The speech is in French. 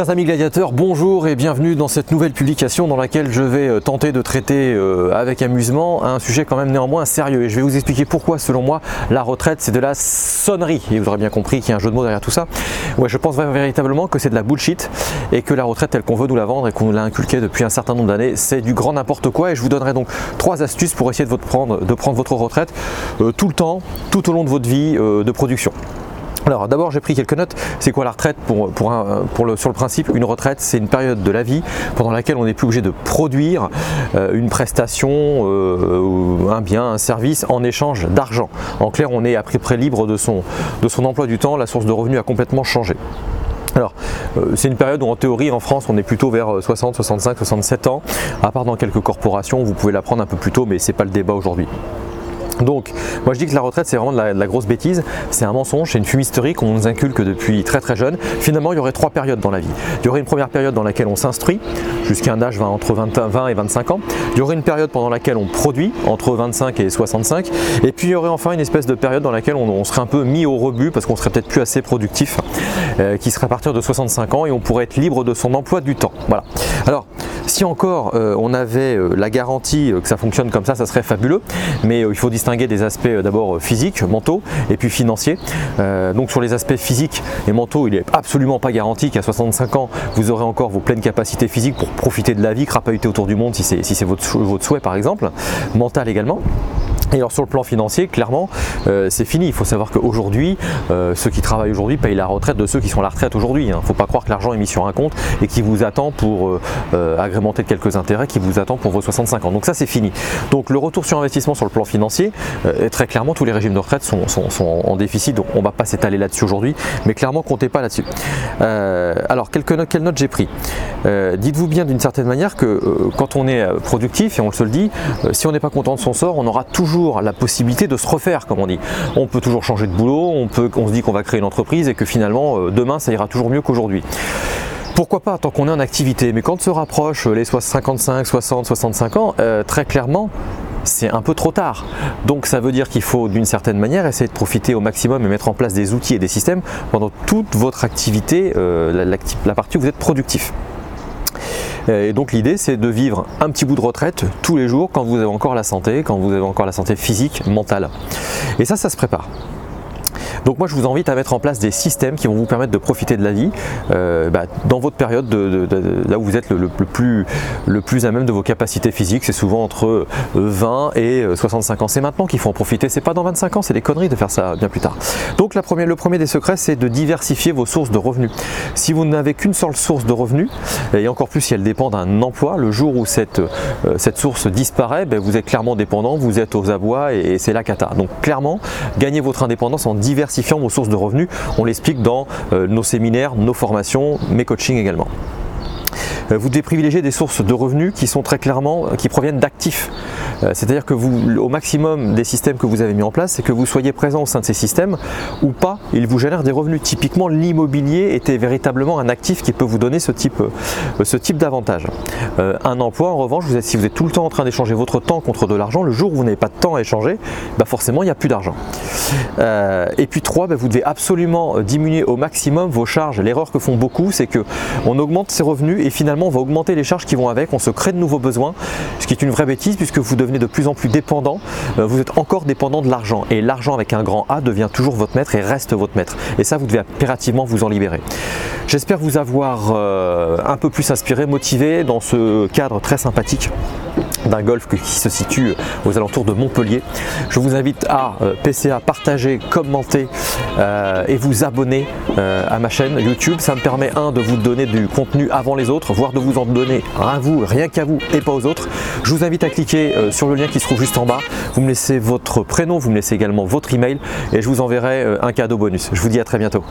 Chers amis gladiateurs, bonjour et bienvenue dans cette nouvelle publication dans laquelle je vais euh, tenter de traiter euh, avec amusement un sujet quand même néanmoins sérieux. Et je vais vous expliquer pourquoi, selon moi, la retraite c'est de la sonnerie. Et vous aurez bien compris qu'il y a un jeu de mots derrière tout ça. Ouais, je pense véritablement que c'est de la bullshit et que la retraite telle qu'on veut nous la vendre et qu'on nous l'a inculquée depuis un certain nombre d'années, c'est du grand n'importe quoi. Et je vous donnerai donc trois astuces pour essayer de, prendre, votre retraite euh, tout le temps, tout au long de votre vie de production. Alors d'abord j'ai pris quelques notes. C'est quoi la retraite Sur le principe, une retraite c'est une période de la vie pendant laquelle on n'est plus obligé de produire euh, une prestation, euh, un bien, un service en échange d'argent. En clair, on est à peu près libre de son, emploi du temps, la source de revenus a complètement changé. Alors, euh, c'est une période où en théorie en France on est plutôt vers 60, 65, 67 ans, à part dans quelques corporations, vous pouvez la prendre un peu plus tôt, mais c'est pas le débat aujourd'hui. Donc, moi je dis que la retraite c'est vraiment de la, grosse bêtise, c'est un mensonge, c'est une fumisterie qu'on nous inculque depuis très très jeune. Finalement, il y aurait trois périodes dans la vie. Il y aurait une première période dans laquelle on s'instruit, jusqu'à un âge entre 20, et 25 ans. Il y aurait une période pendant laquelle on produit, entre 25 et 65. Et puis il y aurait enfin une espèce de période dans laquelle on, serait un peu mis au rebut parce qu'on serait peut-être plus assez productif, euh, qui serait à partir de 65 ans et on pourrait être libre de son emploi du temps. Voilà. Si encore euh, on avait euh, la garantie que ça fonctionne comme ça, ça serait fabuleux. Mais il faut distinguer des aspects d'abord physiques, mentaux et puis financiers. donc sur les aspects physiques et mentaux, il n'est absolument pas garanti qu'à 65 ans, vous aurez encore vos pleines capacités physiques pour profiter de la vie, crapahuter autour du monde si c'est votre souhait par exemple, mental également. Et alors sur le plan financier, clairement, euh, c'est fini. Il faut savoir qu'aujourd'hui, euh, ceux qui travaillent aujourd'hui payent la retraite de ceux qui sont à la retraite aujourd'hui. Il hein. ne faut pas croire que l'argent est mis sur un compte et qui vous attend pour euh, agrémenter de quelques intérêts, qui vous attend pour vos 65 ans. Donc ça, c'est fini. Donc le retour sur investissement sur le plan financier, très clairement, tous les régimes de retraite sont, en déficit. Donc on ne va pas s'étaler là-dessus aujourd'hui, mais clairement, comptez pas là-dessus. alors, quelques notes, quelles notes j'ai pris? Dites-vous bien d'une certaine manière que quand on est productif, et on se le dit, si on n'est pas content de son sort, on aura toujours la possibilité de se refaire, comme on dit. On peut toujours changer de boulot, on, peut, on se dit qu'on va créer une entreprise et que finalement, euh, demain, ça ira toujours mieux qu'aujourd'hui pourquoi pas tant qu'on est en activité mais quand se rapproche euh, les 55, 60, 65 ans euh, très clairement c'est un peu trop tard. Donc ça veut dire qu'il faut d'une certaine manière essayer de profiter au maximum et mettre en place des outils et des systèmes pendant toute votre activité, la, partie où vous êtes productif. Euh, et donc l'idée c'est de vivre un petit bout de retraite tous les jours quand vous avez encore la santé, quand vous avez encore la santé physique, mentale. Et ça, ça se prépare. Donc moi je vous invite à mettre en place des systèmes qui vont vous permettre de profiter de la vie euh, bah, dans votre période de, là où vous êtes le, plus, le plus à même de vos capacités physiques. C'est souvent entre 20 euh, et 65 ans. C'est maintenant qu'il faut en profiter. C'est pas dans 25 ans, c'est des conneries de faire ça bien plus tard. Donc le premier des secrets c'est de diversifier vos sources de revenus. Si vous n'avez qu'une seule source de revenus, et encore plus si elle dépend d'un emploi, le jour où cette, euh, cette source disparaît, ben, vous êtes clairement dépendant, vous êtes aux abois et, et c'est la cata. Donc clairement, gagnez votre indépendance en diversifiant diversifiant vos sources de revenus. On l'explique dans euh, nos séminaires, nos formations, mes coachings également. Euh, vous devez privilégier des sources de revenus qui sont très clairement, euh, qui proviennent d'actifs. C'est-à-dire que vous, au maximum des systèmes que vous avez mis en place, c'est que vous soyez présent au sein de ces systèmes ou pas, ils vous génèrent des revenus. Typiquement, l'immobilier était véritablement un actif qui peut vous donner ce type, ce type d'avantage. un emploi, en revanche, vous êtes, si vous êtes tout le temps en train d'échanger votre temps contre de l'argent, le jour où vous n'avez pas de temps à échanger, bah forcément, il n'y a plus d'argent. Et puis trois, bah, vous devez absolument diminuer au maximum vos charges. L'erreur que font beaucoup, c'est que on augmente ses revenus et finalement on va augmenter les charges qui vont avec, on se crée de nouveaux besoins, ce qui est une vraie bêtise puisque vous devenez de plus en plus dépendant, euh, vous êtes encore dépendant de l'argent et l'argent avec un grand A devient toujours votre maître et reste votre maître. Et ça, vous devez impérativement vous en libérer. J'espère vous avoir euh, un peu plus inspiré, motivé dans ce cadre très sympathique d'un golf qui se situe aux alentours de Montpellier. Je vous invite à euh, PCA, partager, commenter euh, et vous abonner à ma chaîne YouTube. Ça me permet, un, de vous donner du contenu avant les autres, voire de vous en donner à vous, rien qu'à vous et pas aux autres. Je vous invite à cliquer sur le lien qui se trouve juste en bas. Vous me laissez votre prénom, vous me laissez également votre email et je vous enverrai un cadeau bonus. Je vous dis à très bientôt.